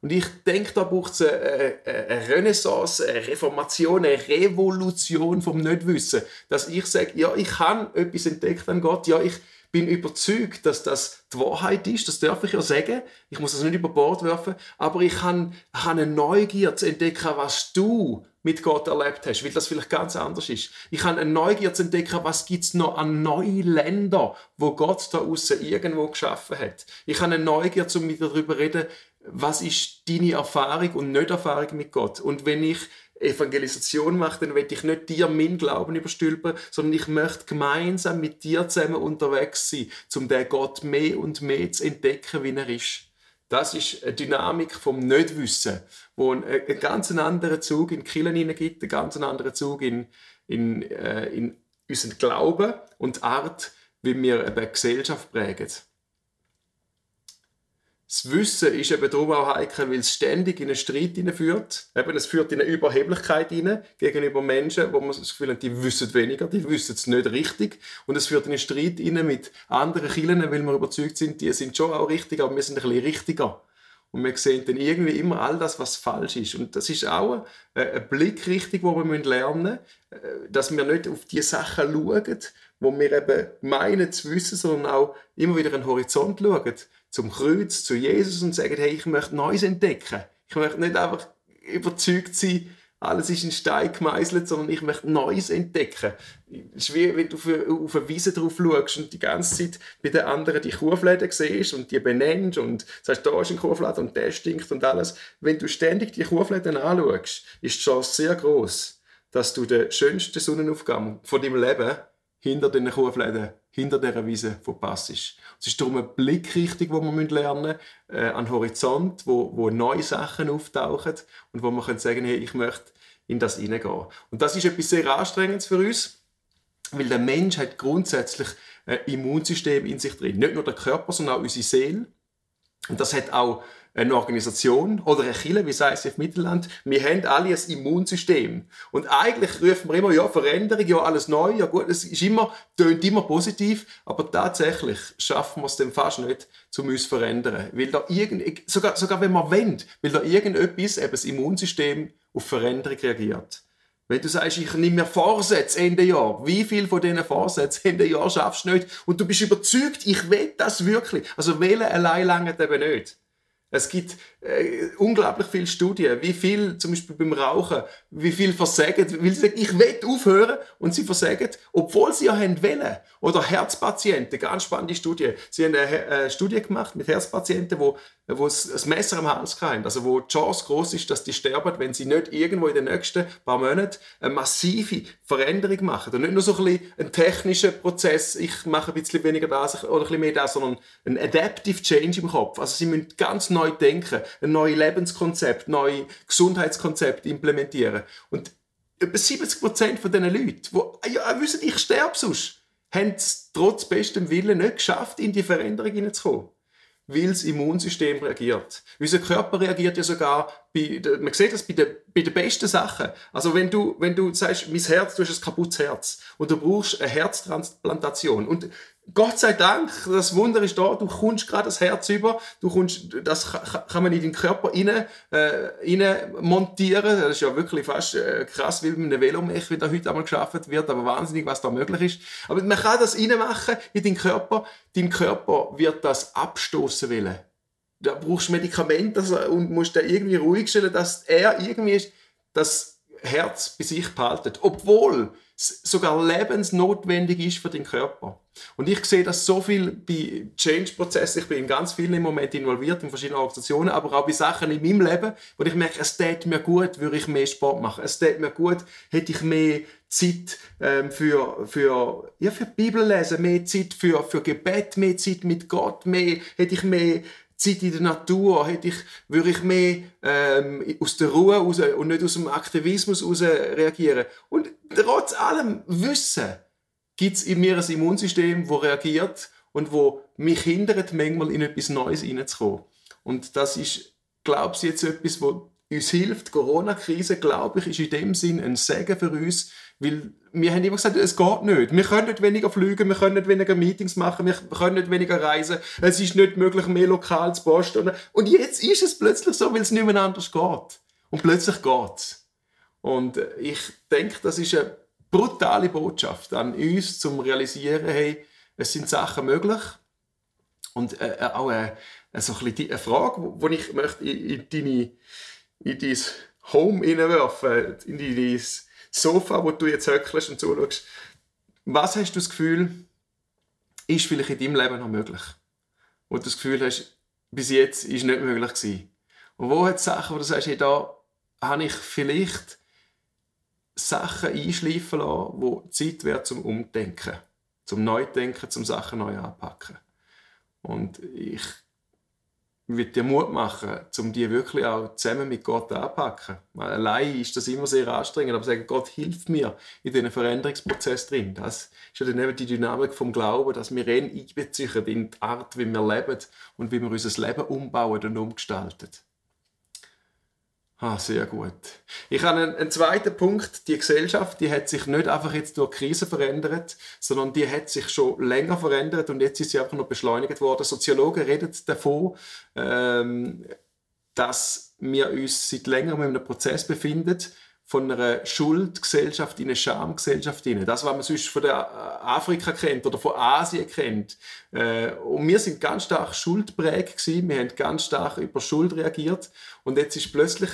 Speaker 5: Und ich denke, da braucht es eine, eine Renaissance, eine Reformation, eine Revolution vom Nichtwissen. Dass ich sage, ja, ich habe etwas entdeckt an Gott, ja, ich bin überzeugt, dass das die Wahrheit ist, das darf ich ja sagen. Ich muss das nicht über Bord werfen, aber ich habe, habe eine Neugier zu entdecken, was du mit Gott erlebt hast, weil das vielleicht ganz anders ist. Ich habe eine Neugier zu entdecken, was gibt es noch an neuen Ländern, wo Gott da außen irgendwo geschaffen hat. Ich habe eine Neugier, um mit darüber reden, was ist deine Erfahrung und Nicht-Erfahrung mit Gott. Und wenn ich Evangelisation mache, dann will ich nicht dir meinen Glauben überstülpen, sondern ich möchte gemeinsam mit dir zusammen unterwegs sein, um den Gott mehr und mehr zu entdecken, wie er ist. Das ist eine Dynamik vom Nichtwissen, wo einen, einen ganz anderen Zug in die Kirchen gibt, einen ganz anderen Zug in, in, äh, in unseren Glauben und die Art, wie wir eine Gesellschaft prägen. Das Wissen ist eben darum auch heikel, weil es ständig in einen Streit führt. Eben, es führt in eine Überheblichkeit hinein gegenüber Menschen, wo man das Gefühl hat, die wissen weniger, die wissen es nicht richtig. Und es führt in einen Streit hinein mit anderen Kirchen, weil wir überzeugt sind, die sind schon auch richtig, aber wir sind ein bisschen richtiger. Und wir sehen dann irgendwie immer all das, was falsch ist. Und das ist auch eine Blickrichtung, die wir lernen müssen, äh, dass wir nicht auf die Sachen schauen, wo wir eben meinen zu wissen, sondern auch immer wieder einen Horizont schauen zum Kreuz, zu Jesus und sagen, hey, ich möchte Neues entdecken. Ich möchte nicht einfach überzeugt sein, alles ist in Stein gemeißelt, sondern ich möchte Neues entdecken. Es ist wie wenn du auf eine Wiese drauf schaust und die ganze Zeit bei den anderen die Kuhfläden siehst und die benennst und sagst, da ist ein Kuhfladen und der stinkt und alles. Wenn du ständig die Kuhfläden anschaust, ist die Chance sehr groß, dass du den schönsten Sonnenaufgang von deinem Leben hinter den Kuhfläden, hinter dieser Wiese verpasst. Es ist darum eine Blickrichtung, die wir lernen müssen, äh, an Horizont, wo, wo neue Sachen auftauchen und wo man sagen hey, ich möchte in das hineingehen. Und das ist etwas sehr Anstrengendes für uns, weil der Mensch hat grundsätzlich ein Immunsystem in sich drin. Nicht nur der Körper, sondern auch unsere Seele. Und das hat auch eine Organisation oder eine Kirche, wie es im Mittelland, wir haben alle ein Immunsystem. Und eigentlich rufen wir immer, ja, Veränderung, ja, alles neu, ja gut, es ist immer, tönt immer positiv, aber tatsächlich schaffen wir es dann fast nicht, um uns zu verändern. Weil da irgend, sogar, sogar wenn wir wollen, weil da irgendetwas, eben das Immunsystem, auf Veränderung reagiert. Wenn du sagst, ich nehme mir Vorsätze Ende Jahr, wie viel von diesen Vorsätzen Ende Jahr schaffst du nicht? Und du bist überzeugt, ich will das wirklich. Also wählen allein lange eben nicht. Es gibt äh, unglaublich viele Studien, wie viel, zum Beispiel beim Rauchen, wie viel versagen, weil sie sagen, ich will aufhören und sie versagen, obwohl sie ja wollen. Oder Herzpatienten, ganz spannende Studie. Sie haben eine, eine Studie gemacht mit Herzpatienten, wo, wo ein Messer am Hals haben, also wo die Chance groß ist, dass die sterben, wenn sie nicht irgendwo in den nächsten paar Monaten eine massive Veränderung machen. Und nicht nur so ein bisschen ein technischer Prozess, ich mache ein bisschen weniger das oder ein bisschen mehr das, sondern ein Adaptive Change im Kopf. Also sie müssen ganz neu denken, ein neues Lebenskonzept, neue Gesundheitskonzept implementieren. Und über 70 Prozent von diesen Leuten, die ja, wissen, ich sterbe sonst, haben es trotz bestem Willen nicht geschafft, in die Veränderung hineinzukommen weil das Immunsystem reagiert. Unser Körper reagiert ja sogar, bei, man sieht das bei den, bei den besten Sachen. Also wenn du, wenn du sagst, mein Herz, du hast ein kaputtes Herz und du brauchst eine Herztransplantation und Gott sei Dank, das Wunder ist da, du kommst gerade das Herz über, du kommst, das kann man in den Körper rein, äh, rein montieren. Das ist ja wirklich fast äh, krass, wie mit einem Velomech, wie da heute einmal geschaffen wird, aber wahnsinnig, was da möglich ist. Aber man kann das reinmachen in den Körper. Dein Körper wird das abstoßen wollen. Da brauchst du Medikamente und musst da irgendwie ruhig stellen, dass er irgendwie das Herz bei sich behaltet. Obwohl sogar lebensnotwendig ist für den Körper. Und ich sehe das so viel bei Change-Prozessen. Ich bin in ganz vielen im Moment involviert, in verschiedenen Organisationen, aber auch bei Sachen in meinem Leben, wo ich merke, es tät mir gut, würde ich mehr Sport machen. Es tät mir gut, hätte ich mehr Zeit ähm, für, für, ja, für Bibel lesen, mehr Zeit für, für Gebet, mehr Zeit mit Gott, mehr, hätte ich mehr Zeit in der Natur, hätte ich, würde ich mehr ähm, aus der Ruhe raus und nicht aus dem Aktivismus raus reagieren. Und trotz allem Wissen gibt es in mir ein Immunsystem, das reagiert und wo mich hindert, manchmal in etwas Neues hineinzukommen. Und das ist, glaube ich, jetzt etwas, wo uns hilft. Die Corona-Krise, glaube ich, ist in dem Sinn ein Segen für uns, weil wir haben immer gesagt, es geht nicht. Wir können nicht weniger fliegen, wir können nicht weniger Meetings machen, wir können nicht weniger reisen. Es ist nicht möglich, mehr lokal zu posten. Und jetzt ist es plötzlich so, weil es nicht mehr anders geht. Und plötzlich geht es. Und ich denke, das ist eine brutale Botschaft an uns, zum realisieren, hey, es sind Sachen möglich. Und äh, äh auch äh, so ein eine Frage, die ich möchte in, in, deine, in dein Home hineinwerfen, in dein Sofa, wo du jetzt höckelst und zuschaust. Was hast du das Gefühl, ist vielleicht in deinem Leben noch möglich? Wo du das Gefühl hast, bis jetzt ist nicht möglich gewesen. Und wo hat es Sachen, wo du sagst, hey, da habe ich vielleicht Sachen einschleifen lassen, wo Zeit wäre zum Umdenken, zum Neudenken, zum Sachen neu anpacken. Und ich wird dir Mut machen, um die wirklich auch zusammen mit Gott anzupacken. Allein ist das immer sehr anstrengend, aber sagen, Gott hilft mir in diesen Veränderungsprozess drin. Das ist ja dann eben die Dynamik vom Glauben, dass wir ihn einbeziehen in die Art, wie wir leben und wie wir unser Leben umbauen und umgestalten. Ah, sehr gut. Ich habe einen, einen, zweiten Punkt. Die Gesellschaft, die hat sich nicht einfach jetzt durch Krise verändert, sondern die hat sich schon länger verändert und jetzt ist sie einfach noch beschleunigt worden. Soziologen reden davon, ähm, dass wir uns seit längerem in einem Prozess befinden, von einer Schuldgesellschaft in eine Schamgesellschaft hinein. Das, was man sonst von der Afrika kennt oder von Asien kennt. Äh, und wir sind ganz stark schuldprägt gewesen. Wir haben ganz stark über Schuld reagiert. Und jetzt ist plötzlich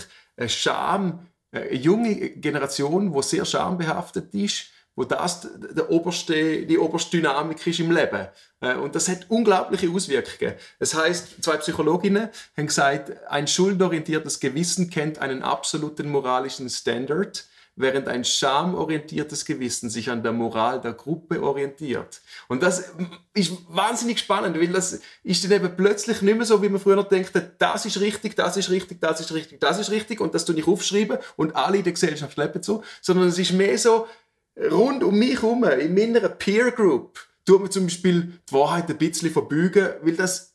Speaker 5: Scham, eine junge Generation, die sehr schambehaftet ist, wo das der oberste, die oberste Dynamik ist im Leben. Äh, und das hat unglaubliche Auswirkungen. Das heißt, zwei Psychologinnen haben gesagt, ein schuldorientiertes Gewissen kennt einen absoluten moralischen Standard, während ein schamorientiertes Gewissen sich an der Moral der Gruppe orientiert. Und das ist wahnsinnig spannend, weil das ist dann eben plötzlich nicht mehr so, wie man früher denkt, das ist richtig, das ist richtig, das ist richtig, das ist richtig und das tue ich aufschreiben und alle in der Gesellschaft leben so, sondern es ist mehr so, rund um mich herum, in meiner Peer Group, tut man zum Beispiel die Wahrheit ein bisschen verbeugen, weil das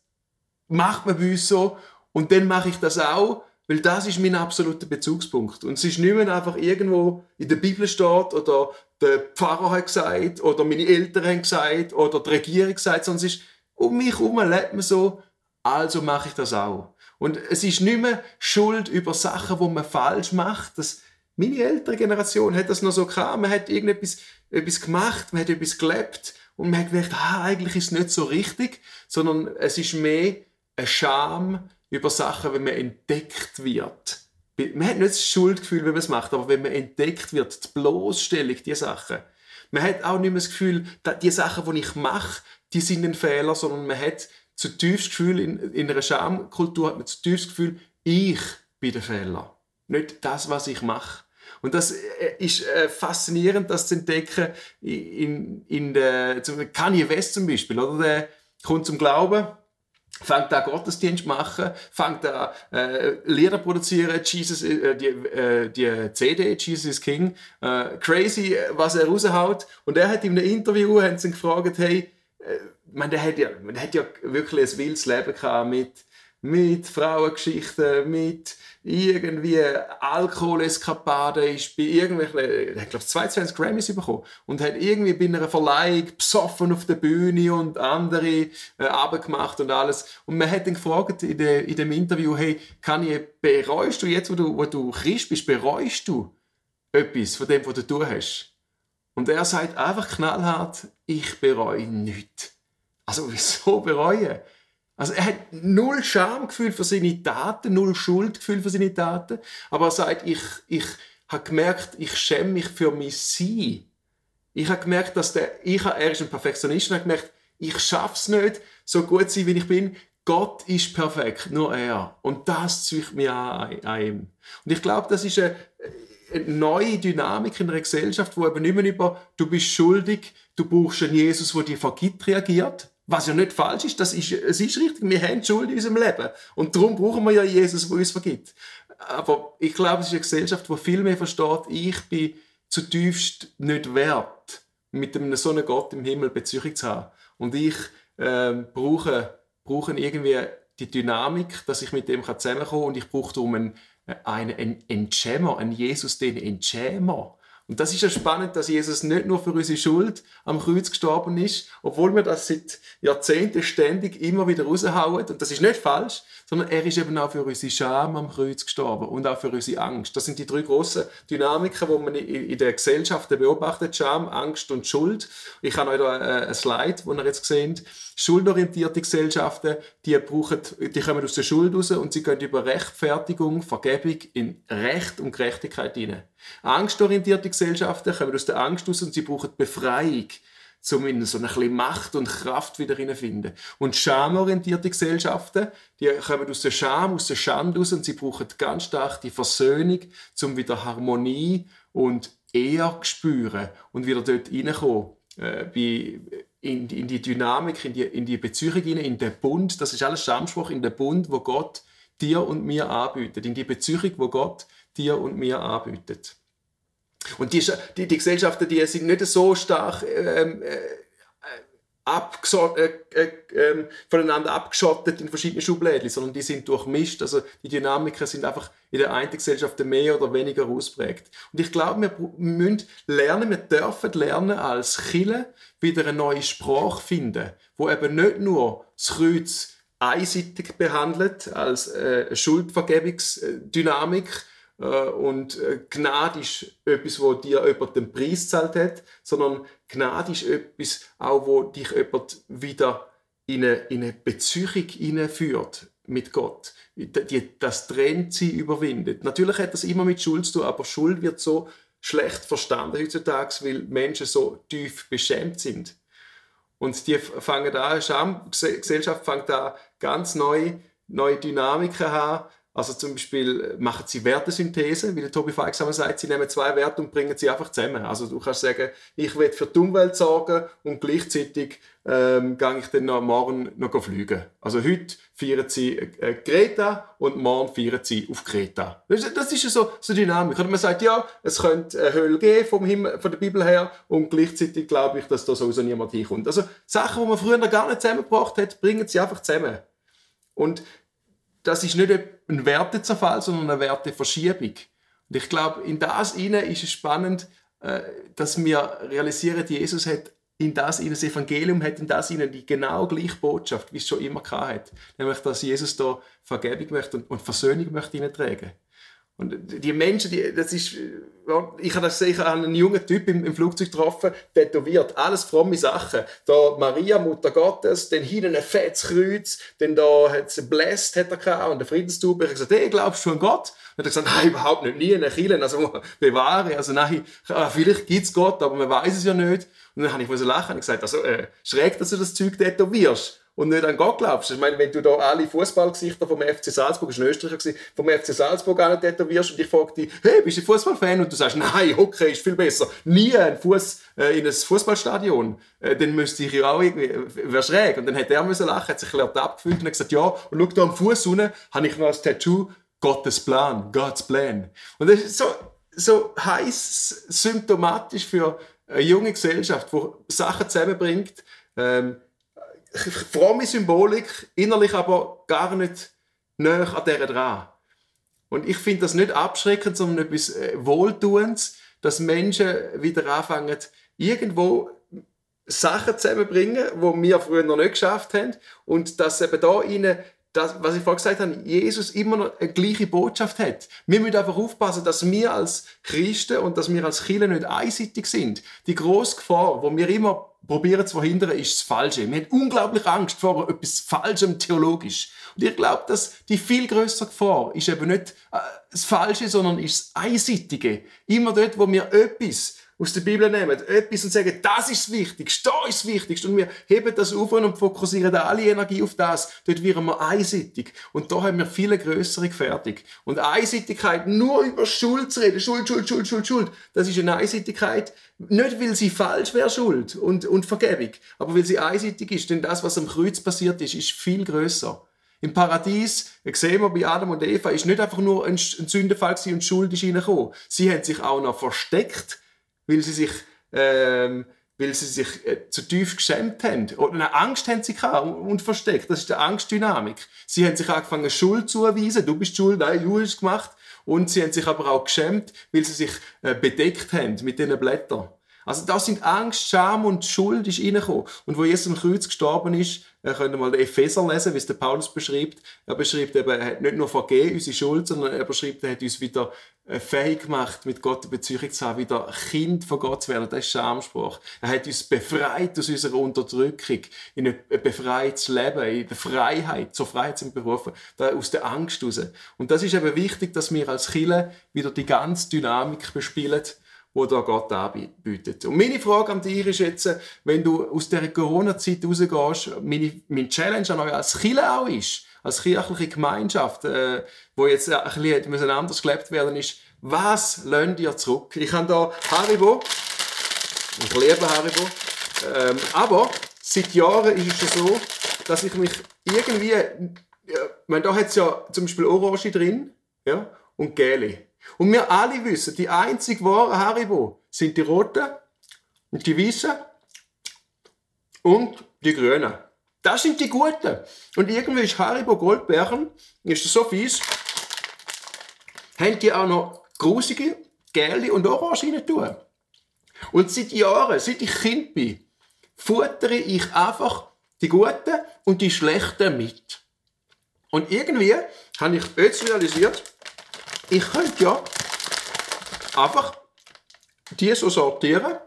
Speaker 5: macht man bei uns so. Und dann mache ich das auch, weil das ist mein absoluter Bezugspunkt. Und es ist nicht mehr einfach irgendwo in der Bibel steht oder der Pfarrer hat gesagt oder meine Eltern haben gesagt oder die Regierung gesagt, sondern es ist um mich herum lebt man so, also mache ich das auch. Und es ist nicht mehr Schuld über Sachen, die man falsch macht. Das, meine ältere Generation hat das noch so gehabt. Man hat irgendetwas etwas gemacht, man hat etwas gelebt und man hat gedacht, ah, eigentlich ist es nicht so richtig, sondern es ist mehr eine Scham über Sachen, wenn man entdeckt wird. Man hat nicht das Schuldgefühl, wenn man es macht, aber wenn man entdeckt wird, die Bloßstellung, die Sachen. Man hat auch nicht mehr das Gefühl, dass die Sachen, die ich mache, die sind ein Fehler, sondern man hat zutiefst Gefühl, in, in einer Schamkultur hat man zutiefst Gefühl, ich bin der Fehler. Nicht das, was ich mache. Und das äh, ist äh, faszinierend, das zu entdecken in, in der, Kanye West zum Beispiel, oder? Der kommt zum Glauben, fängt da Gottesdienst machen, fängt da äh, Lieder produzieren, Jesus, äh, die, äh, die CD Jesus is King, äh, crazy, was er raushaut. Und er hat in einem Interview haben sie ihn gefragt, hey, äh, man, der hat ja, man hat ja wirklich ein wildes Leben gehabt mit mit Frauengeschichten, mit irgendwie Alkoholeskapaden, ist bei irgendwelchen, er hat glaube 22 Grammys bekommen und hat irgendwie bei einer Verleihung besoffen auf der Bühne und andere äh, abgemacht und alles. Und man hat ihn gefragt in, de, in dem Interview, hey, kann ich, bereust du jetzt, wo du, wo du Christ bist, bereust du etwas von dem, was du tun hast? Und er sagt einfach knallhart, ich bereue nichts. Also wieso bereuen? Also er hat null Schamgefühl für seine Taten, null Schuldgefühl für seine Taten, aber er sagt, ich, ich habe gemerkt, ich schäme mich für mein Sein. Ich habe gemerkt, dass der, ich, er ist ein Perfektionist und habe gemerkt, ich schaffe es nicht, so gut zu sein, wie ich bin. Gott ist perfekt, nur er. Und das zieht mich an, an ihm. Und ich glaube, das ist eine, eine neue Dynamik in einer Gesellschaft, wo eben nicht mehr über, du bist schuldig, du brauchst einen Jesus, der dir vergibt, reagiert, was ja nicht falsch ist, das ist, es ist richtig, wir haben Schuld in unserem Leben. Und darum brauchen wir ja Jesus, der uns vergibt. Aber ich glaube, es ist eine Gesellschaft, die viel mehr versteht, ich bin zutiefst nicht wert, mit einem so einem Gott im Himmel Beziehung zu haben. Und ich äh, brauche, brauche irgendwie die Dynamik, dass ich mit dem zusammenkommen kann und ich brauche darum einen, einen, einen einen Jesus, den Entschämer. Und das ist ja spannend, dass Jesus nicht nur für unsere Schuld am Kreuz gestorben ist, obwohl wir das seit Jahrzehnten ständig immer wieder raushauen. Und das ist nicht falsch, sondern er ist eben auch für unsere Scham am Kreuz gestorben und auch für unsere Angst. Das sind die drei grossen Dynamiken, die man in der Gesellschaft beobachtet. Scham, Angst und Schuld. Ich habe euch da äh, ein Slide, wo ihr jetzt seht. Schuldorientierte Gesellschaften, die, brauchen, die kommen aus der Schuld raus und sie gehen über Rechtfertigung, Vergebung in Recht und Gerechtigkeit hinein. Angstorientierte Gesellschaften kommen aus der Angst raus und sie brauchen Befreiung, um in so ein bisschen Macht und Kraft wieder hineinfinden. Und schamorientierte Gesellschaften, die kommen aus der Scham, aus der Schande raus und sie brauchen ganz stark die Versöhnung, um wieder Harmonie und zu spüren und wieder dort reinkommen, äh, bei in, die, in die Dynamik, in die, in die Beziehung hinein, in den Bund, das ist alles Schamspruch, in den Bund, wo Gott dir und mir anbietet, in die Beziehung, wo Gott dir und mir anbietet. Und die, die, die Gesellschaften, die sind nicht so stark ähm, äh, äh, äh, ähm, voneinander abgeschottet in verschiedenen Schubläden, sondern die sind durchmischt. Also die Dynamiken sind einfach in der einen Gesellschaft mehr oder weniger ausprägt. Und ich glaube, wir müssen lernen, wir dürfen lernen, als Chille wieder eine neue Sprache finden, wo eben nicht nur das Kreuz einseitig behandelt als äh, Schuldvergebungsdynamik, und äh, Gnade ist etwas, wo dir jemand den Preis zahlt hat, sondern Gnade ist etwas, auch wo dich jemand wieder in eine, in eine Beziehung hineinführt mit Gott. Die, das Trennsein überwindet. Natürlich hat das immer mit Schuld zu tun, aber Schuld wird so schlecht verstanden heutzutage, weil Menschen so tief beschämt sind. Und die fangen an, die Gesellschaft fängt an, ganz neue, neue Dynamiken an, also zum Beispiel äh, machen sie Wertesynthese, wie der Tobi Feixhammer sagt, sie nehmen zwei Werte und bringen sie einfach zusammen. Also du kannst sagen, ich will für die Umwelt sorgen und gleichzeitig ähm, gehe ich dann noch morgen noch fliegen. Also heute feiern sie äh, Greta und morgen feiern sie auf Kreta. Das, ist so, so Dynamik. Und man sagt, ja, es könnte eine Hölle geben vom Himmel, von der Bibel her und gleichzeitig glaube ich, dass da sowieso niemand hinkommt. Also Sachen, die man früher gar nicht zusammengebracht hat, bringen sie einfach zusammen. Und das ist nicht ein Wertezerfall, sondern eine Werteverschiebung. Und ich glaube, in das inne ist es spannend, äh, dass wir realisieren, Jesus hat in das in das Evangelium hat in das ihnen die genau gleiche Botschaft, wie es schon immer hat, nämlich dass Jesus da Vergebung möchte und, Versöhnung möchte ihnen tragen. Und die Menschen, die, das ist, ich habe das sicher einen jungen Typ im, im, Flugzeug getroffen, tätowiert, alles fromme Sachen. Da Maria, Mutter Gottes, dann hinten ein fettes Kreuz, dann da hat sie Blessed, hat er gehabt, und der Friedenstube. Ich habe gesagt, hey, glaubst du an Gott? Und er hat gesagt, nein, überhaupt nicht, nie in Kirche, also bewahre, also nein, vielleicht gibt es Gott, aber man weiß es ja nicht. Und dann habe ich lachen und gesagt, also äh, schräg, dass du das Zeug tätowierst und nicht an Gott glaubst. Ich meine, wenn du da alle Fußballgesichter vom FC Salzburg, war ein Österreicher, gewesen, vom FC Salzburg an tätowierst und ich frage dich, hey, bist du Fußballfan? Und du sagst, nein, Hockey ist viel besser. Nie ein Fuß äh, in ein Fußballstadion. Äh, dann müsste ich ja auch irgendwie, wäre schräg. Und dann hat er müssen lachen, hat sich ein bisschen abgefühlt und hat gesagt, ja, und schau da am Fuß unten, habe ich noch als Tattoo Gottes Plan, God's Plan. Und das ist so, so heiß symptomatisch für eine junge Gesellschaft, die Sachen zusammenbringt, ähm, fromme Symbolik, innerlich aber gar nicht näher an dieser dran. Und ich finde das nicht abschreckend, sondern etwas äh, Wohltuendes, dass Menschen wieder anfangen, irgendwo Sachen zusammenbringen, die wir früher noch nicht geschafft haben und dass eben da ihnen das, was ich vorhin gesagt habe, Jesus immer noch eine gleiche Botschaft hat. Wir müssen einfach aufpassen, dass wir als Christen und dass wir als Kirche nicht einseitig sind. Die grosse Gefahr, wo wir immer probieren zu verhindern, ist das Falsche. Wir haben unglaublich Angst vor etwas Falschem theologisch. Und ich glaube, dass die viel größere Gefahr ist eben nicht äh, das Falsche, sondern ist das Einseitige. Immer dort, wo wir etwas aus der Bibel nehmen, etwas und sagen, das ist das Wichtigste, da ist das Wichtigste. Und wir heben das auf und fokussieren alle Energie auf das. Dort wären wir einseitig. Und da haben wir viele größere Gefährdung. Und Einseitigkeit, nur über Schuld zu reden, Schuld, Schuld, Schuld, Schuld, Schuld, das ist eine Einseitigkeit, nicht weil sie falsch wäre, Schuld und, und Vergebung, aber weil sie einseitig ist. Denn das, was am Kreuz passiert ist, ist viel größer. Im Paradies, sehen wir bei Adam und Eva, ist nicht einfach nur ein Sündenfall und Schuld ist reingekommen. Sie haben sich auch noch versteckt weil sie sich, ähm, weil sie sich äh, zu tief geschämt haben. Oder eine Angst haben sie gehabt und versteckt. Das ist die Angstdynamik. Sie haben sich angefangen, Schuld zu erweisen. Du bist schuld, nein, du hast es gemacht. Und sie haben sich aber auch geschämt, weil sie sich äh, bedeckt haben mit diesen Blättern. Also da sind Angst, Scham und Schuld ist reingekommen. Und wo Jesus am Kreuz gestorben ist, äh, könnt ihr mal den Epheser lesen, wie es der Paulus beschreibt. Er beschreibt eben, er hat nicht nur vergeben, unsere Schuld, sondern er beschreibt, er hat uns wieder äh, fähig gemacht, mit Gott eine Beziehung zu haben, wieder Kind von Gott zu werden. Das ist Schamspruch. Er hat uns befreit aus unserer Unterdrückung, in ein befreites Leben, in der Freiheit, zur Freiheit sind berufen, aus der Angst raus. Und das ist eben wichtig, dass wir als Chile wieder die ganze Dynamik bespielen, wo da Gott anbietet. Und meine Frage an dich ist jetzt, wenn du aus der Corona-Zeit rausgehst, meine, meine Challenge an euch als Chile auch ist, als kirchliche Gemeinschaft, äh, wo jetzt ein bisschen anders gelebt werden ist, was lernt ihr zurück? Ich habe hier Haribo, ich liebe Haribo, ähm, aber seit Jahren ist es so, dass ich mich irgendwie, ja, meine, da hat es ja zum Beispiel Orange drin, ja, und Gele. Und wir alle wissen, die einzig wahren Haribo sind die roten und die weißen und die grünen. Das sind die guten. Und irgendwie ist Haribo Goldbeeren, ist so fies, haben die auch noch grusige, gelbe und orange rein tun. Und seit Jahren, seit ich Kind bin, futtere ich einfach die guten und die schlechten mit. Und irgendwie habe ich jetzt realisiert, ich könnte ja einfach die so sortieren.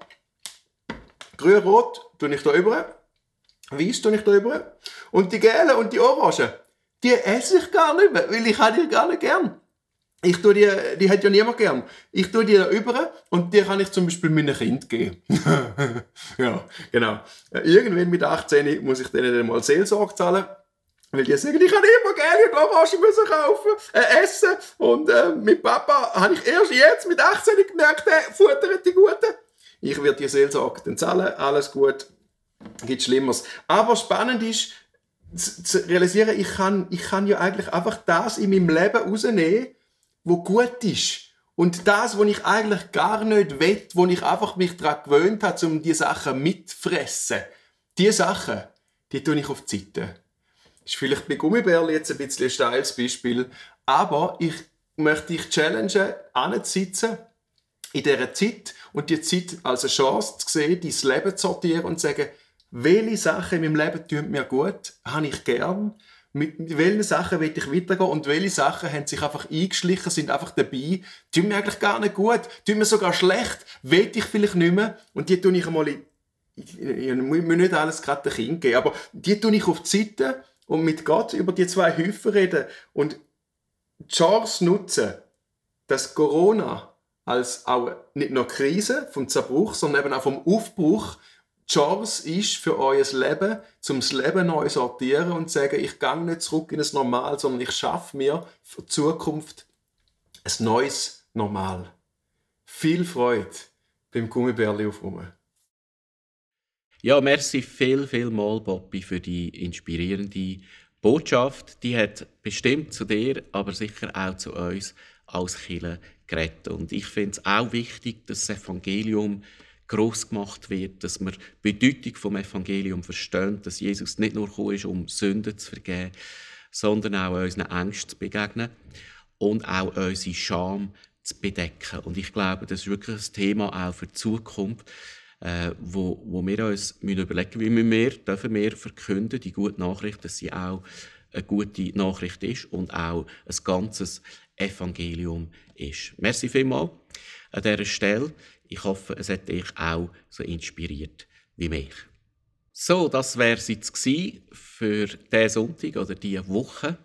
Speaker 5: Grün-Rot tue ich da über, Weiß tue ich da über. Und die gelben und die orangen, die esse ich gar nicht mehr, weil ich habe die gar nicht gern. Ich tue die, die hat ja niemand gern. Ich tue die da über und die kann ich zum Beispiel meinem Kind geben. ja, genau. Irgendwann mit 18 muss ich denen dann mal Seelsorge zahlen. Weil die sagen, ich kann immer gerne Orange müssen kaufen, äh, essen. Und äh, mit Papa habe ich erst jetzt mit 18 gemerkt, der futtert die Guten. Ich werde die Seelsorge dann zahlen, alles gut, gibt Schlimmeres. Aber spannend ist, zu, zu realisieren, ich kann, ich kann ja eigentlich einfach das in meinem Leben rausnehmen, wo gut ist. Und das, was ich eigentlich gar nicht will, wo ich einfach mich daran gewöhnt habe, um diese Sachen mitzufressen, diese Sachen, die tue ich auf die Seite. Ist vielleicht bei Gummibärli jetzt ein bisschen ein steiles Beispiel, aber ich möchte dich challengen, anzusitzen in dieser Zeit und die Zeit als eine Chance zu sehen, dein Leben zu sortieren und zu sagen, welche Sachen in meinem Leben tun mir gut, habe ich gern, mit, welchen Sachen will ich weitergehen und welche Sachen haben sich einfach eingeschlichen, sind einfach dabei, tun mir eigentlich gar nicht gut, tun mir sogar schlecht, will ich vielleicht nicht mehr und die tue ich einmal in, ich, ich, muss nicht alles gerade dem Kind geben, aber die tue ich auf die Seite und mit Gott über die zwei Häufen reden und die Chance nutzen, dass Corona als auch nicht nur Krise vom Zerbruch, sondern eben auch vom Aufbruch Chance ist für euer Leben, zum Leben neu sortieren und zu sagen, ich gehe nicht zurück in das Normal, sondern ich schaffe mir für die Zukunft ein neues Normal. Viel Freude beim Gummibärli aufräumen.
Speaker 1: Ja, merci viel, viel mal, Bobby, für die inspirierende Botschaft. Die hat bestimmt zu dir, aber sicher auch zu uns als Killer geredet. Und ich finde es auch wichtig, dass das Evangelium groß gemacht wird, dass wir die Bedeutung vom Evangelium verstehen, dass Jesus nicht nur gekommen ist, um Sünden zu vergeben, sondern auch unseren Ängsten zu begegnen und auch unsere Scham zu bedecken. Und ich glaube, das ist wirklich ein Thema auch für die Zukunft, äh, wo, wo wir uns müssen überlegen müssen, wie wir, dürfen wir verkünden, die gute Nachricht, dass sie auch eine gute Nachricht ist und auch ein ganzes Evangelium ist. Merci vielmals an dieser Stelle. Ich hoffe, es hat dich auch so inspiriert wie mich. So, das wäre es jetzt für diesen Sonntag oder diese Woche.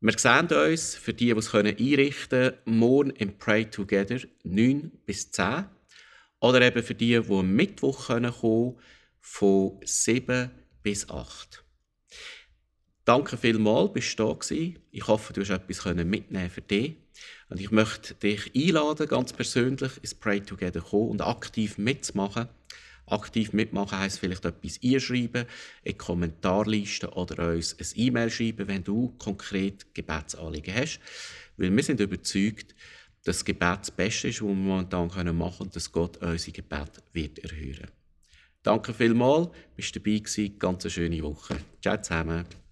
Speaker 1: Wir sehen uns, für die, die es einrichten können, morgen im Pray Together 9 bis 10. Oder eben für die, die am Mittwoch kommen können, von 7 bis 8. Danke vielmals, bist du da. Ich hoffe, du hast etwas mitnehmen für dich. Und ich möchte dich einladen, ganz persönlich ins Pray Together kommen und aktiv mitzumachen. Aktiv mitmachen heisst vielleicht etwas einschreiben, in die Kommentarliste oder uns ein E-Mail schreiben, wenn du konkret Gebetsanliegen hast. Weil wir sind überzeugt, dass das Gebet das Beste ist, was wir momentan machen können und dass Gott unsere Gebet wird erhören. Danke vielmals, bist dabei gewesen, ganz eine schöne Woche. Ciao zusammen.